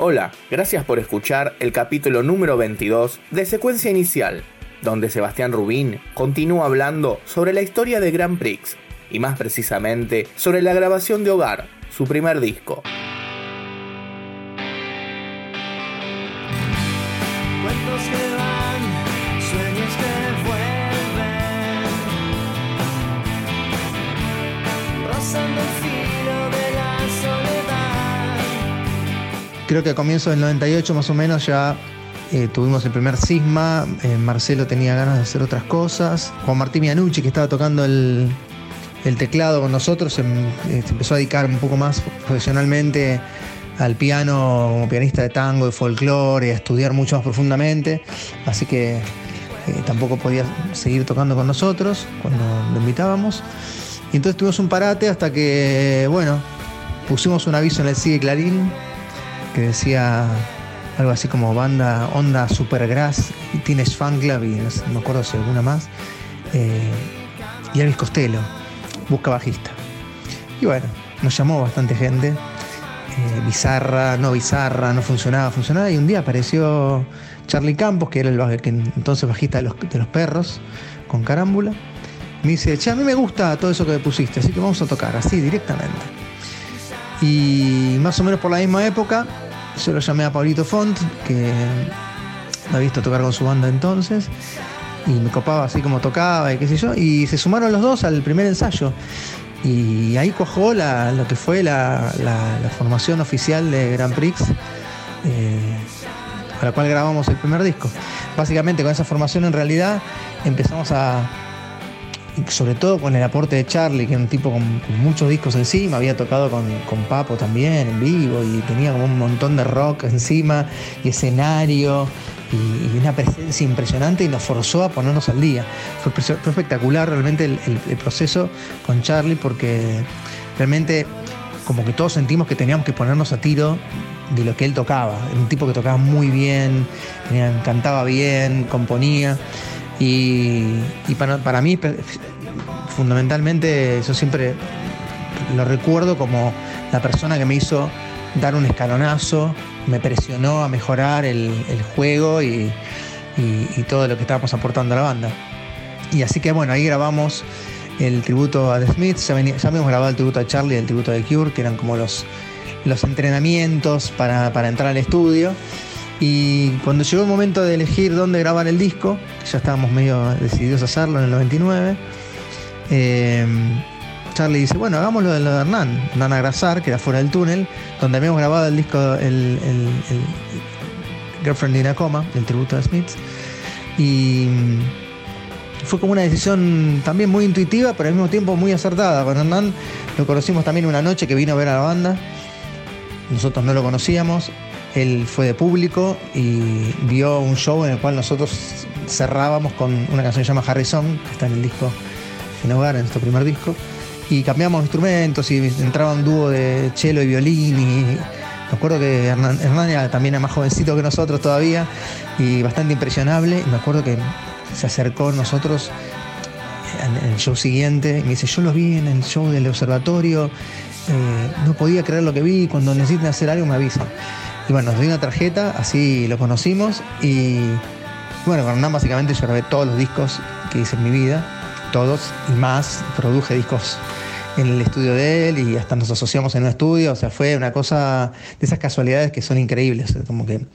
Hola, gracias por escuchar el capítulo número 22 de Secuencia Inicial, donde Sebastián Rubín continúa hablando sobre la historia de Grand Prix y más precisamente sobre la grabación de Hogar, su primer disco. Creo que a comienzos del 98 más o menos ya eh, tuvimos el primer cisma, eh, Marcelo tenía ganas de hacer otras cosas, Juan Martín Mianucci que estaba tocando el, teclado con nosotros se, eh, se, empezó a dedicar un poco más profesionalmente al piano como pianista de tango, de folclore, a estudiar mucho más profundamente, así que tampoco podía seguir tocando con nosotros cuando lo invitábamos. Y entonces tuvimos un parate hasta que, bueno, pusimos un aviso en el Sigue Clarín que decía algo así como banda Onda Supergrass, Tienes Fan Club y no, me acuerdo si alguna más. Eh, y Elvis Costello, busca bajista. Y bueno, nos llamó bastante gente. Eh, bizarra, no bizarra, no funcionaba, funcionaba. Y un día apareció Charlie Campos, que era el que entonces bajista de los, de los perros, con carámbula. Me dice, che, a mí me gusta todo eso que pusiste, así que vamos a tocar, así directamente. Y más o menos por la misma época yo lo llamé a Pablito Font, que me ha visto tocar con su banda entonces, y me copaba así como tocaba y qué sé yo, y se sumaron los dos al primer ensayo. Y ahí cuajó lo que fue la, formación oficial de Grand Prix, eh, a la cual grabamos el primer disco. Básicamente con esa formación en realidad empezamos a, sobre todo con el aporte de Charlie, que era un tipo con, muchos discos encima, había tocado con, Papo también en vivo y tenía como un montón de rock encima y escenario y, una presencia impresionante y nos forzó a ponernos al día. Fue, espectacular realmente el, proceso con Charlie porque realmente como que todos sentimos que teníamos que ponernos a tiro de lo que él tocaba. Era un tipo que tocaba muy bien, cantaba bien, componía. Y, para, para, mí, fundamentalmente, yo siempre lo recuerdo como la persona que me hizo dar un escalonazo, me presionó a mejorar el, juego y, todo lo que estábamos aportando a la banda. Y así que bueno, ahí grabamos el tributo a The Smiths, ya, habíamos grabado el tributo a Charlie y el tributo The Cure, que eran como los, los entrenamientos para, para entrar al estudio. Y cuando llegó el momento de elegir dónde grabar el disco, ya estábamos medio decididos a hacerlo en el 99, eh, Charlie dice, bueno, hagámoslo de lo de Hernán, Hernán Agrasar, que era fuera del túnel, donde habíamos grabado el disco, el, Girlfriend in a Coma, el tributo a Smiths. Y fue como una decisión también muy intuitiva, pero al mismo tiempo muy acertada. Con Hernán lo conocimos también una noche que vino a ver a la banda. Nosotros no lo conocíamos. Él fue de público y vio un show en el cual nosotros cerrábamos con una canción que se llama Harrison, que está en el disco En Hogar, en nuestro primer disco, y cambiamos instrumentos y entraba un dúo de cello y violín me acuerdo que Hernán, también era más jovencito que nosotros todavía y bastante impresionable y me acuerdo que se acercó a nosotros en el show siguiente y me dice, yo los vi en el show del observatorio, eh, no podía creer lo que vi, cuando necesiten hacer algo me avisan. Y bueno, nos dio una tarjeta, así lo conocimos y bueno, con Hernán básicamente yo grabé todos los discos que hice en mi vida, todos y más, produje discos en el estudio de él y hasta nos asociamos en un estudio, o sea, fue una cosa de esas casualidades que son increíbles, como que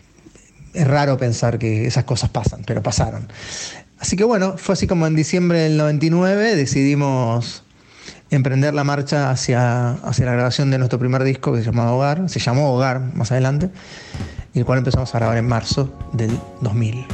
es raro pensar que esas cosas pasan, pero pasaron. Así que bueno, fue así como en diciembre del 99 decidimos emprender la marcha hacia, hacia la grabación de nuestro primer disco que se llamaba Hogar, se llamó Hogar más adelante, y el cual empezamos a grabar en marzo del 2000.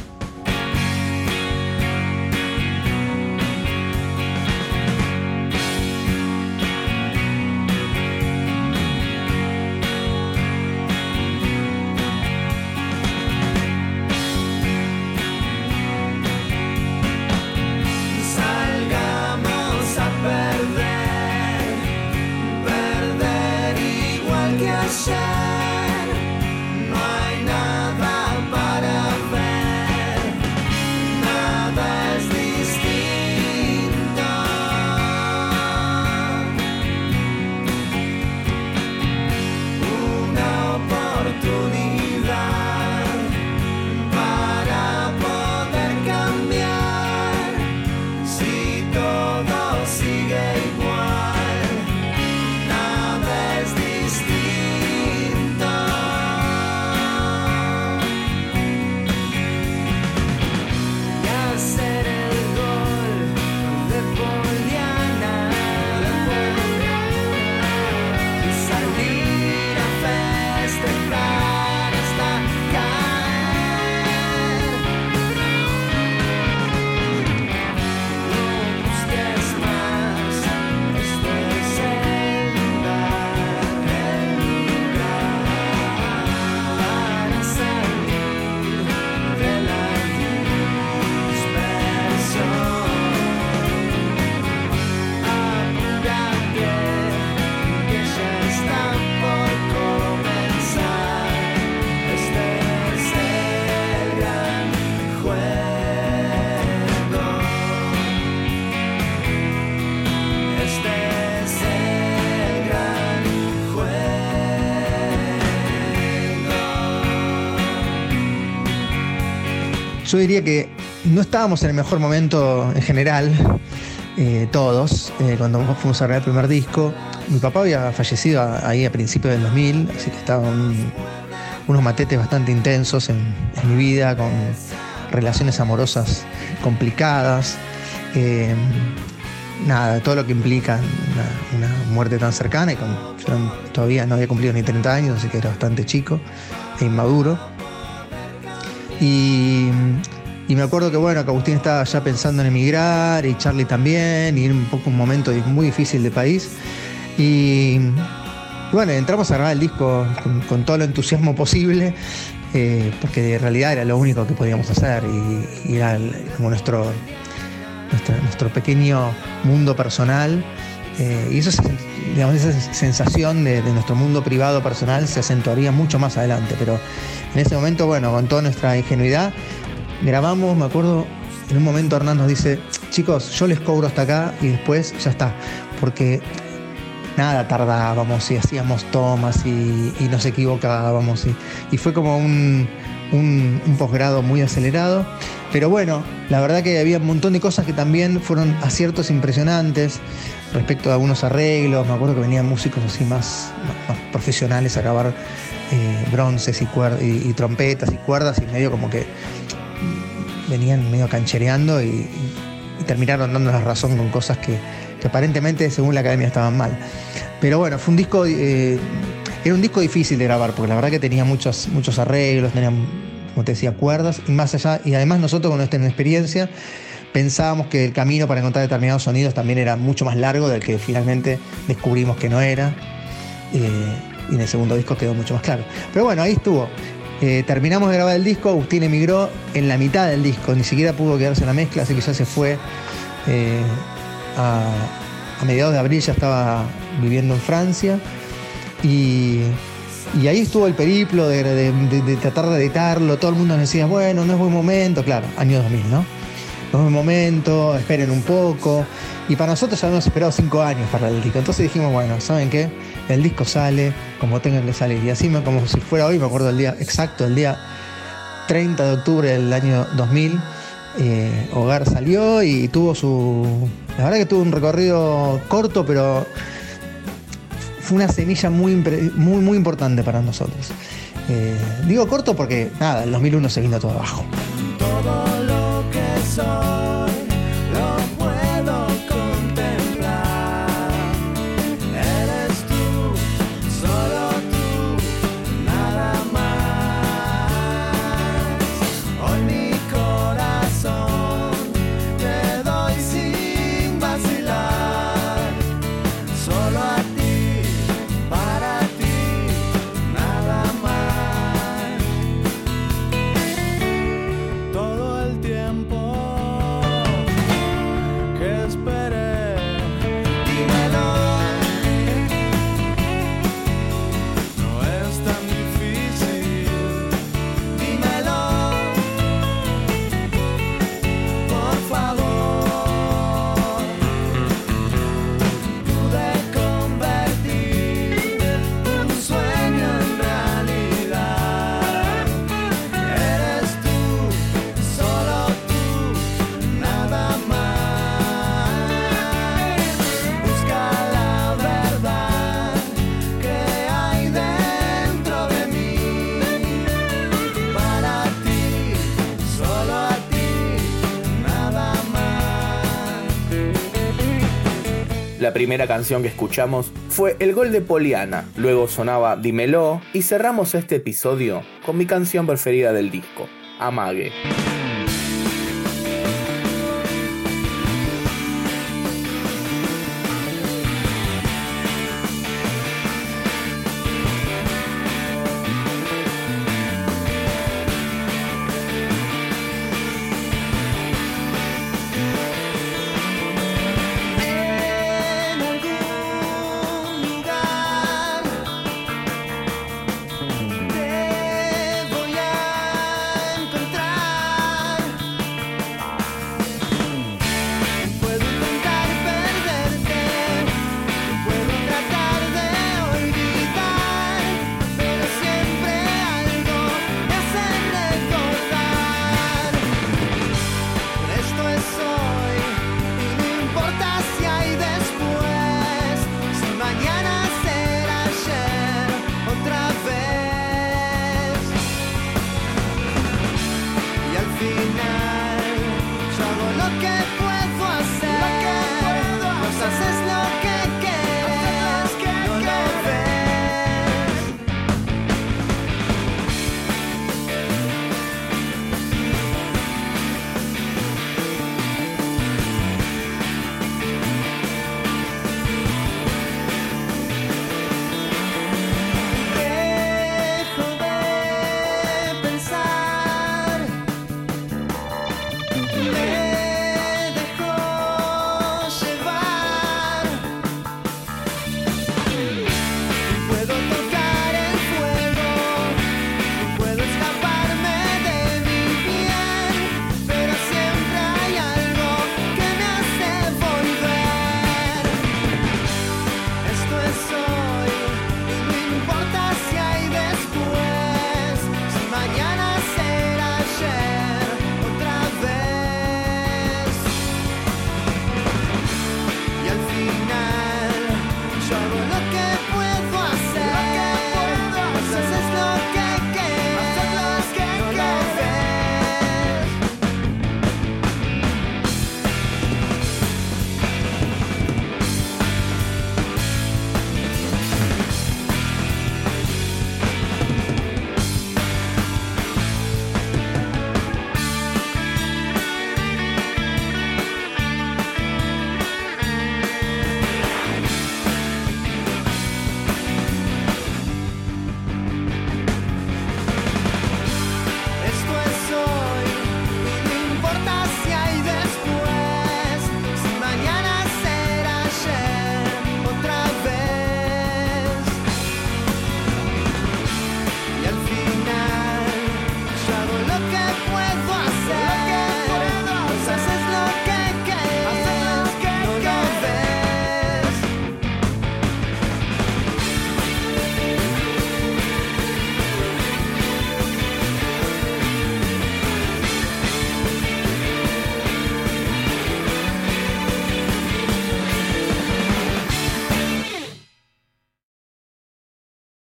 shine. Yo diría que no estábamos en el mejor momento en general, eh, todos, eh, cuando fuimos a grabar el primer disco. Mi papá había fallecido ahí a principios del 2000, así que estaban unos matetes bastante intensos en, mi vida, con relaciones amorosas complicadas. Eh, nada, todo lo que implica una, muerte tan cercana y yo todavía no había cumplido ni 30 años, así que era bastante chico e inmaduro. Y, me acuerdo que bueno, que Agustín estaba ya pensando en emigrar y Charlie también, y era un poco un momento muy difícil de país. Y, bueno, entramos a grabar el disco con, todo el entusiasmo posible, eh, porque en realidad era lo único que podíamos hacer y, era como nuestro, nuestro, pequeño mundo personal. Eh, y digamos, esa sensación de, nuestro mundo privado personal se acentuaría mucho más adelante. Pero en ese momento, bueno, con toda nuestra ingenuidad, grabamos, me acuerdo, en un momento Hernán nos dice, chicos, yo les cobro hasta acá y después ya está. Porque nada tardábamos y hacíamos tomas y, nos equivocábamos. Y, y fue como un, un, posgrado muy acelerado. Pero bueno, la verdad que había un montón de cosas que también fueron aciertos impresionantes respecto a algunos arreglos. Me acuerdo que venían músicos así más, profesionales a grabar eh, bronces y, y, trompetas y cuerdas y medio como que venían medio canchereando y, terminaron dando la razón con cosas que, aparentemente según la academia estaban mal. Pero bueno, fue un disco... Eh, era un disco difícil de grabar, porque la verdad que tenía muchos, muchos arreglos, tenía, como te decía, cuerdas, y más allá, y además nosotros con nuestra experiencia pensábamos que el camino para encontrar determinados sonidos también era mucho más largo del que finalmente descubrimos que no era. Eh, y en el segundo disco quedó mucho más claro. Pero bueno, ahí estuvo. Eh, terminamos de grabar el disco, Agustín emigró en la mitad del disco, ni siquiera pudo quedarse en la mezcla, así que ya se fue eh, a, a mediados de abril, ya estaba viviendo en Francia. Y, ahí estuvo el periplo de, tratar de editarlo. Todo el mundo nos decía, bueno, no es buen momento. Claro, año 2000, ¿no? No es buen momento, esperen un poco. Y para nosotros ya habíamos esperado cinco años para el disco. Entonces dijimos, bueno, ¿saben qué? El disco sale como tenga que salir. Y así, como si fuera hoy, me acuerdo el día exacto, el día 30 de octubre del año 2000. Eh, Hogar salió y tuvo su. La verdad que tuvo un recorrido corto, pero fue una semilla muy, muy, muy importante para nosotros. Eh, digo corto porque, nada, el 2001 se vino todo abajo. Primera canción que escuchamos fue El gol de Poliana, luego sonaba Dímelo y cerramos este episodio con mi canción preferida del disco, Amague.